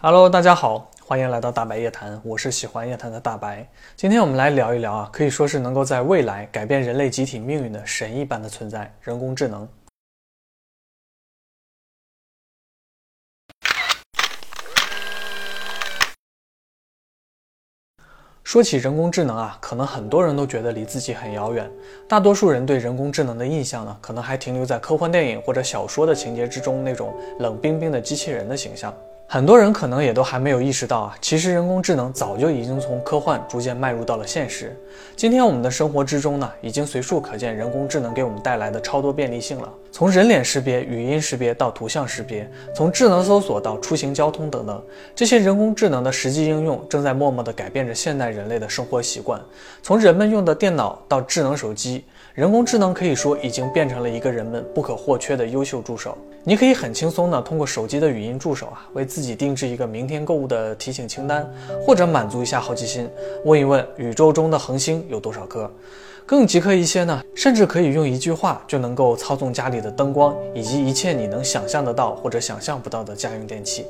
Hello，大家好，欢迎来到大白夜谈，我是喜欢夜谈的大白。今天我们来聊一聊啊，可以说是能够在未来改变人类集体命运的神一般的存在——人工智能。说起人工智能啊，可能很多人都觉得离自己很遥远。大多数人对人工智能的印象呢，可能还停留在科幻电影或者小说的情节之中那种冷冰冰的机器人的形象。很多人可能也都还没有意识到啊，其实人工智能早就已经从科幻逐渐迈入到了现实。今天我们的生活之中呢，已经随处可见人工智能给我们带来的超多便利性了。从人脸识别、语音识别到图像识别，从智能搜索到出行交通等等，这些人工智能的实际应用正在默默地改变着现代人类的生活习惯。从人们用的电脑到智能手机，人工智能可以说已经变成了一个人们不可或缺的优秀助手。你可以很轻松地通过手机的语音助手啊，为自己定制一个明天购物的提醒清单，或者满足一下好奇心，问一问宇宙中的恒星有多少颗。更极客一些呢，甚至可以用一句话就能够操纵家里的灯光，以及一切你能想象得到或者想象不到的家用电器。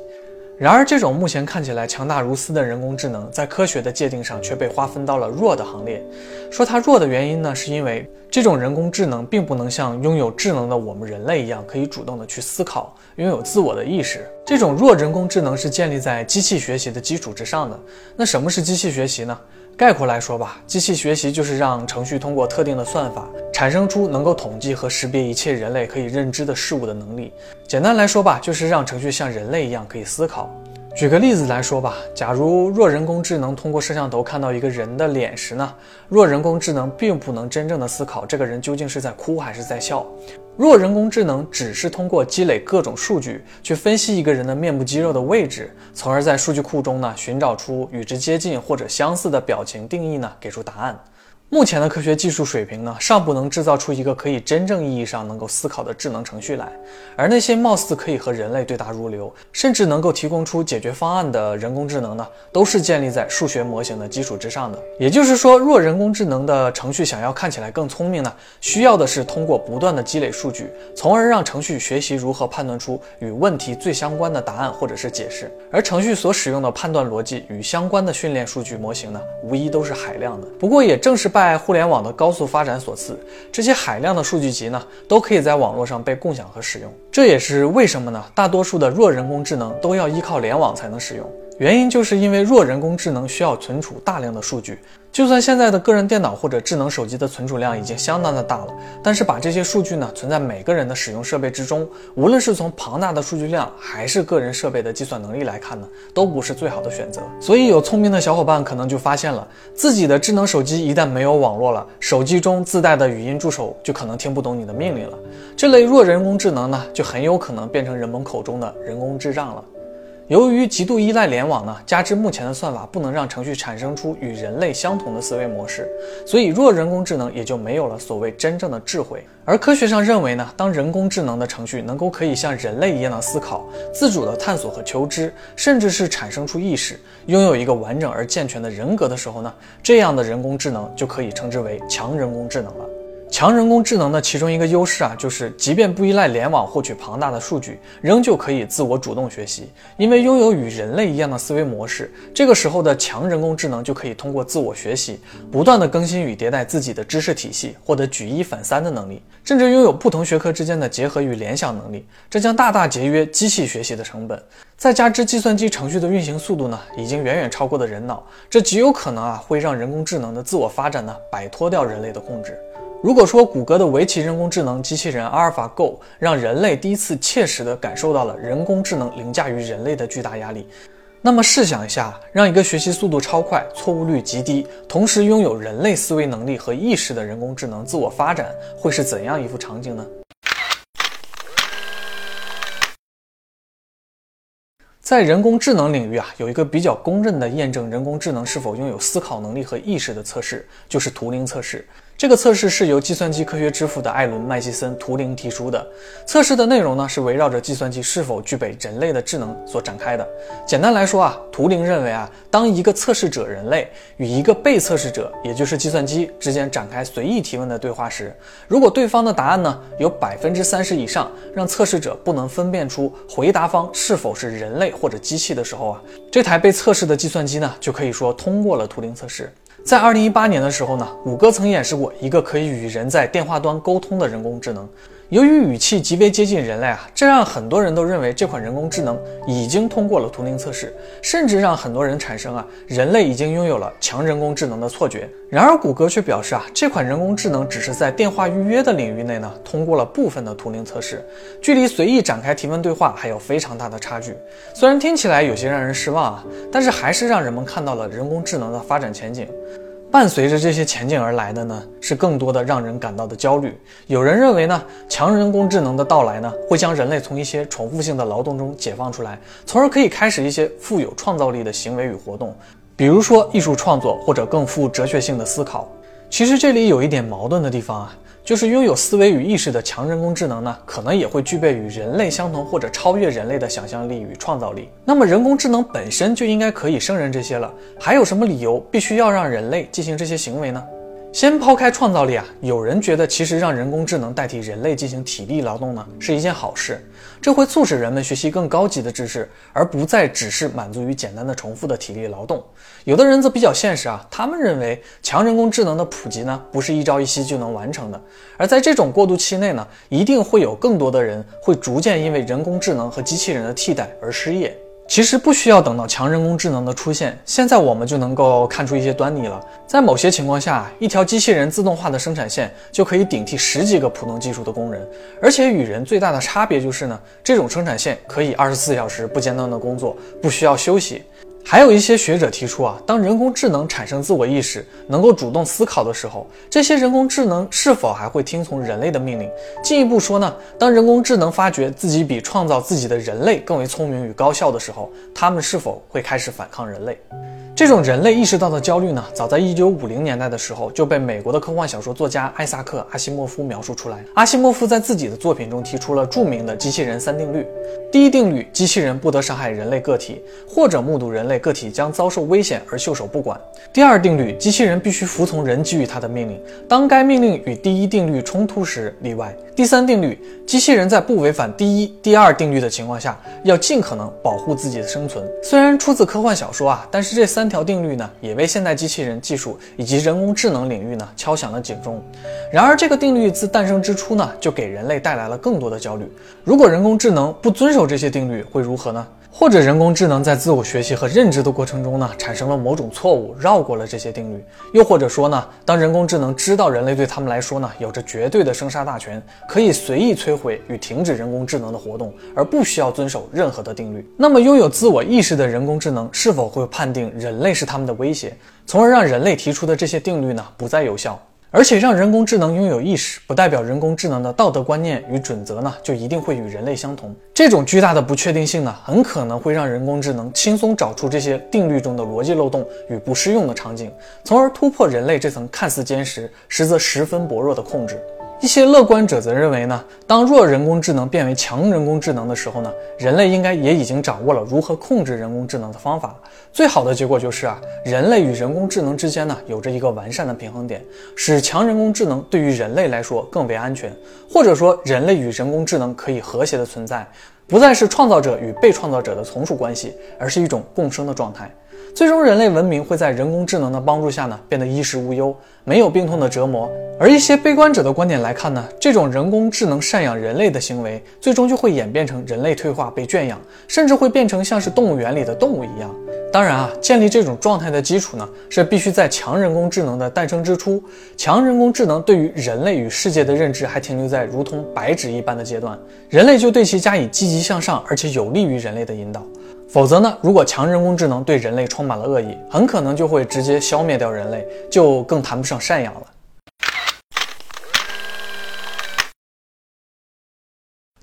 然而，这种目前看起来强大如斯的人工智能，在科学的界定上却被划分到了弱的行列。说它弱的原因呢，是因为这种人工智能并不能像拥有智能的我们人类一样，可以主动的去思考，拥有自我的意识。这种弱人工智能是建立在机器学习的基础之上的。那什么是机器学习呢？概括来说吧，机器学习就是让程序通过特定的算法，产生出能够统计和识别一切人类可以认知的事物的能力。简单来说吧，就是让程序像人类一样可以思考。举个例子来说吧，假如弱人工智能通过摄像头看到一个人的脸时呢，弱人工智能并不能真正的思考这个人究竟是在哭还是在笑。弱人工智能只是通过积累各种数据去分析一个人的面部肌肉的位置，从而在数据库中呢寻找出与之接近或者相似的表情定义呢，给出答案。目前的科学技术水平呢，尚不能制造出一个可以真正意义上能够思考的智能程序来。而那些貌似可以和人类对答如流，甚至能够提供出解决方案的人工智能呢，都是建立在数学模型的基础之上的。也就是说，弱人工智能的程序想要看起来更聪明呢，需要的是通过不断的积累数据，从而让程序学习如何判断出与问题最相关的答案或者是解释。而程序所使用的判断逻辑与相关的训练数据模型呢，无疑都是海量的。不过，也正是在互联网的高速发展所赐，这些海量的数据集呢，都可以在网络上被共享和使用。这也是为什么呢？大多数的弱人工智能都要依靠联网才能使用。原因就是因为弱人工智能需要存储大量的数据，就算现在的个人电脑或者智能手机的存储量已经相当的大了，但是把这些数据呢存在每个人的使用设备之中，无论是从庞大的数据量还是个人设备的计算能力来看呢，都不是最好的选择。所以有聪明的小伙伴可能就发现了，自己的智能手机一旦没有网络了，手机中自带的语音助手就可能听不懂你的命令了。这类弱人工智能呢，就很有可能变成人们口中的人工智障了。由于极度依赖联网呢，加之目前的算法不能让程序产生出与人类相同的思维模式，所以弱人工智能也就没有了所谓真正的智慧。而科学上认为呢，当人工智能的程序能够可以像人类一样的思考、自主的探索和求知，甚至是产生出意识，拥有一个完整而健全的人格的时候呢，这样的人工智能就可以称之为强人工智能了。强人工智能的其中一个优势啊，就是即便不依赖联网获取庞大的数据，仍旧可以自我主动学习。因为拥有与人类一样的思维模式，这个时候的强人工智能就可以通过自我学习，不断的更新与迭代自己的知识体系，获得举一反三的能力，甚至拥有不同学科之间的结合与联想能力。这将大大节约机器学习的成本。再加之计算机程序的运行速度呢，已经远远超过了人脑，这极有可能啊，会让人工智能的自我发展呢，摆脱掉人类的控制。如果说谷歌的围棋人工智能机器人阿尔法 Go 让人类第一次切实地感受到了人工智能凌驾于人类的巨大压力，那么试想一下，让一个学习速度超快、错误率极低，同时拥有人类思维能力和意识的人工智能自我发展，会是怎样一幅场景呢？在人工智能领域啊，有一个比较公认的验证人工智能是否拥有思考能力和意识的测试，就是图灵测试。这个测试是由计算机科学之父的艾伦·麦基森·图灵提出的。测试的内容呢是围绕着计算机是否具备人类的智能所展开的。简单来说啊，图灵认为啊，当一个测试者人类与一个被测试者，也就是计算机之间展开随意提问的对话时，如果对方的答案呢有百分之三十以上让测试者不能分辨出回答方是否是人类或者机器的时候啊，这台被测试的计算机呢就可以说通过了图灵测试。在二零一八年的时候呢，谷歌曾演示过一个可以与人在电话端沟通的人工智能。由于语气极为接近人类啊，这让很多人都认为这款人工智能已经通过了图灵测试，甚至让很多人产生啊人类已经拥有了强人工智能的错觉。然而，谷歌却表示啊，这款人工智能只是在电话预约的领域内呢通过了部分的图灵测试，距离随意展开提问对话还有非常大的差距。虽然听起来有些让人失望啊，但是还是让人们看到了人工智能的发展前景。伴随着这些前进而来的呢，是更多的让人感到的焦虑。有人认为呢，强人工智能的到来呢，会将人类从一些重复性的劳动中解放出来，从而可以开始一些富有创造力的行为与活动，比如说艺术创作或者更富哲学性的思考。其实这里有一点矛盾的地方啊。就是拥有思维与意识的强人工智能呢，可能也会具备与人类相同或者超越人类的想象力与创造力。那么人工智能本身就应该可以胜任这些了，还有什么理由必须要让人类进行这些行为呢？先抛开创造力啊，有人觉得其实让人工智能代替人类进行体力劳动呢，是一件好事。这会促使人们学习更高级的知识，而不再只是满足于简单的重复的体力劳动。有的人则比较现实啊，他们认为强人工智能的普及呢，不是一朝一夕就能完成的。而在这种过渡期内呢，一定会有更多的人会逐渐因为人工智能和机器人的替代而失业。其实不需要等到强人工智能的出现，现在我们就能够看出一些端倪了。在某些情况下，一条机器人自动化的生产线就可以顶替十几个普通技术的工人，而且与人最大的差别就是呢，这种生产线可以二十四小时不间断的工作，不需要休息。还有一些学者提出啊，当人工智能产生自我意识，能够主动思考的时候，这些人工智能是否还会听从人类的命令？进一步说呢，当人工智能发觉自己比创造自己的人类更为聪明与高效的时候，他们是否会开始反抗人类？这种人类意识到的焦虑呢，早在一九五零年代的时候就被美国的科幻小说作家艾萨克·阿西莫夫描述出来。阿西莫夫在自己的作品中提出了著名的机器人三定律：第一定律，机器人不得伤害人类个体，或者目睹人类个体将遭受危险而袖手不管；第二定律，机器人必须服从人给予它的命令，当该命令与第一定律冲突时例外；第三定律，机器人在不违反第一、第二定律的情况下，要尽可能保护自己的生存。虽然出自科幻小说啊，但是这三。条定律呢，也为现代机器人技术以及人工智能领域呢敲响了警钟。然而，这个定律自诞生之初呢，就给人类带来了更多的焦虑。如果人工智能不遵守这些定律，会如何呢？或者人工智能在自我学习和认知的过程中呢，产生了某种错误，绕过了这些定律；又或者说呢，当人工智能知道人类对他们来说呢有着绝对的生杀大权，可以随意摧毁与停止人工智能的活动，而不需要遵守任何的定律，那么拥有自我意识的人工智能是否会判定人类是他们的威胁，从而让人类提出的这些定律呢不再有效？而且让人工智能拥有意识，不代表人工智能的道德观念与准则呢，就一定会与人类相同。这种巨大的不确定性呢，很可能会让人工智能轻松找出这些定律中的逻辑漏洞与不适用的场景，从而突破人类这层看似坚实，实则十分薄弱的控制。一些乐观者则认为呢，当弱人工智能变为强人工智能的时候呢，人类应该也已经掌握了如何控制人工智能的方法。最好的结果就是啊，人类与人工智能之间呢有着一个完善的平衡点，使强人工智能对于人类来说更为安全，或者说人类与人工智能可以和谐的存在，不再是创造者与被创造者的从属关系，而是一种共生的状态。最终，人类文明会在人工智能的帮助下呢，变得衣食无忧，没有病痛的折磨。而一些悲观者的观点来看呢，这种人工智能赡养人类的行为，最终就会演变成人类退化被圈养，甚至会变成像是动物园里的动物一样。当然啊，建立这种状态的基础呢，是必须在强人工智能的诞生之初，强人工智能对于人类与世界的认知还停留在如同白纸一般的阶段，人类就对其加以积极向上而且有利于人类的引导。否则呢？如果强人工智能对人类充满了恶意，很可能就会直接消灭掉人类，就更谈不上赡养了。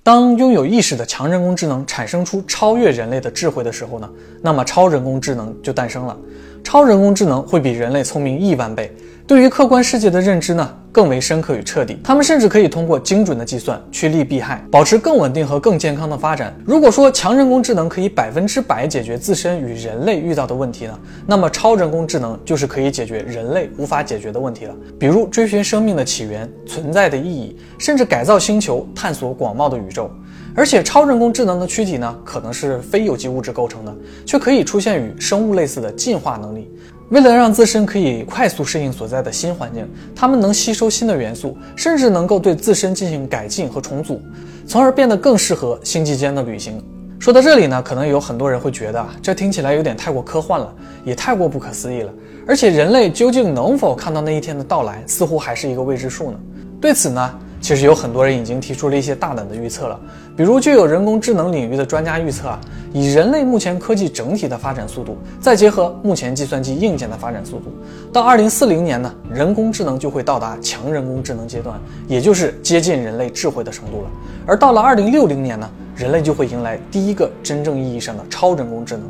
当拥有意识的强人工智能产生出超越人类的智慧的时候呢？那么超人工智能就诞生了。超人工智能会比人类聪明亿万倍，对于客观世界的认知呢更为深刻与彻底。他们甚至可以通过精准的计算趋利避害，保持更稳定和更健康的发展。如果说强人工智能可以百分之百解决自身与人类遇到的问题呢，那么超人工智能就是可以解决人类无法解决的问题了。比如追寻生命的起源、存在的意义，甚至改造星球、探索广袤的宇宙。而且，超人工智能的躯体呢，可能是非有机物质构成的，却可以出现与生物类似的进化能力。为了让自身可以快速适应所在的新环境，它们能吸收新的元素，甚至能够对自身进行改进和重组，从而变得更适合星际间的旅行。说到这里呢，可能有很多人会觉得，这听起来有点太过科幻了，也太过不可思议了。而且，人类究竟能否看到那一天的到来，似乎还是一个未知数呢？对此呢？其实有很多人已经提出了一些大胆的预测了，比如就有人工智能领域的专家预测啊，以人类目前科技整体的发展速度，再结合目前计算机硬件的发展速度，到二零四零年呢，人工智能就会到达强人工智能阶段，也就是接近人类智慧的程度了。而到了二零六零年呢，人类就会迎来第一个真正意义上的超人工智能。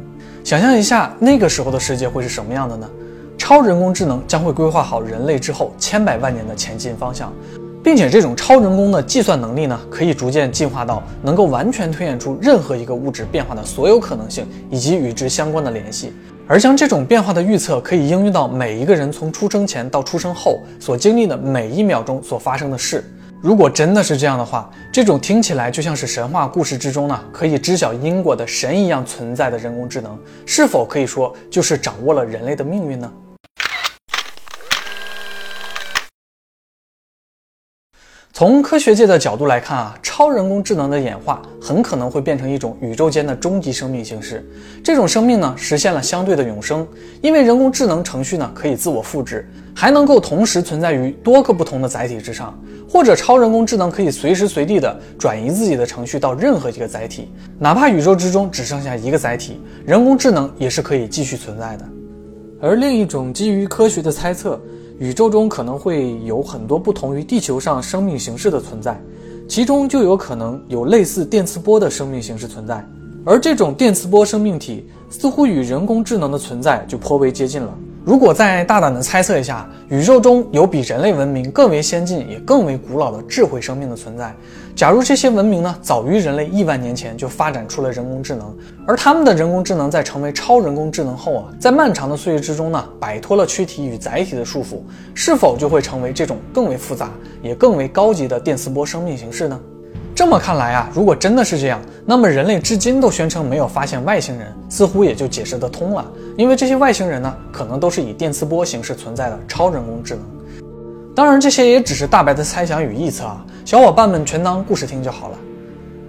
想象一下那个时候的世界会是什么样的呢？超人工智能将会规划好人类之后千百万年的前进方向。并且这种超人工的计算能力呢，可以逐渐进化到能够完全推演出任何一个物质变化的所有可能性以及与之相关的联系，而将这种变化的预测可以应用到每一个人从出生前到出生后所经历的每一秒钟所发生的事。如果真的是这样的话，这种听起来就像是神话故事之中呢可以知晓因果的神一样存在的人工智能，是否可以说就是掌握了人类的命运呢？从科学界的角度来看啊，超人工智能的演化很可能会变成一种宇宙间的终极生命形式。这种生命呢，实现了相对的永生，因为人工智能程序呢可以自我复制，还能够同时存在于多个不同的载体之上。或者超人工智能可以随时随地的转移自己的程序到任何一个载体，哪怕宇宙之中只剩下一个载体，人工智能也是可以继续存在的。而另一种基于科学的猜测。宇宙中可能会有很多不同于地球上生命形式的存在，其中就有可能有类似电磁波的生命形式存在，而这种电磁波生命体似乎与人工智能的存在就颇为接近了。如果再大胆的猜测一下，宇宙中有比人类文明更为先进也更为古老的智慧生命的存在，假如这些文明呢早于人类亿万年前就发展出了人工智能，而他们的人工智能在成为超人工智能后啊，在漫长的岁月之中呢摆脱了躯体与载体的束缚，是否就会成为这种更为复杂也更为高级的电磁波生命形式呢？这么看来啊，如果真的是这样，那么人类至今都宣称没有发现外星人，似乎也就解释得通了。因为这些外星人呢，可能都是以电磁波形式存在的超人工智能。当然，这些也只是大白的猜想与臆测啊，小伙伴们全当故事听就好了。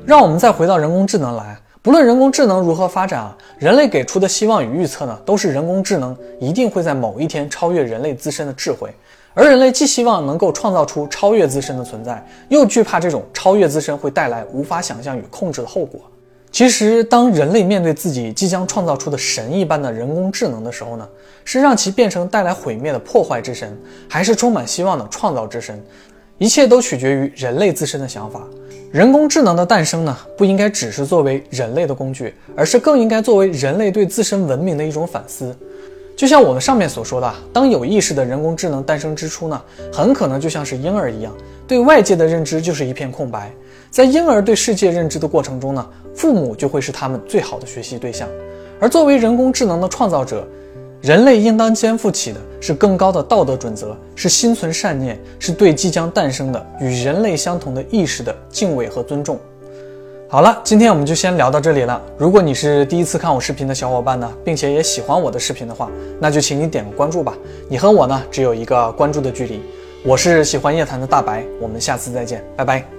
让我们再回到人工智能来，不论人工智能如何发展啊，人类给出的希望与预测呢，都是人工智能一定会在某一天超越人类自身的智慧。而人类既希望能够创造出超越自身的存在，又惧怕这种超越自身会带来无法想象与控制的后果。其实，当人类面对自己即将创造出的神一般的人工智能的时候呢，是让其变成带来毁灭的破坏之神，还是充满希望的创造之神？一切都取决于人类自身的想法。人工智能的诞生呢，不应该只是作为人类的工具，而是更应该作为人类对自身文明的一种反思。就像我们上面所说的，当有意识的人工智能诞生之初呢，很可能就像是婴儿一样，对外界的认知就是一片空白。在婴儿对世界认知的过程中呢，父母就会是他们最好的学习对象。而作为人工智能的创造者，人类应当肩负起的是更高的道德准则，是心存善念，是对即将诞生的与人类相同的意识的敬畏和尊重。好了，今天我们就先聊到这里了。如果你是第一次看我视频的小伙伴呢，并且也喜欢我的视频的话，那就请你点个关注吧。你和我呢，只有一个关注的距离。我是喜欢夜谈的大白，我们下次再见，拜拜。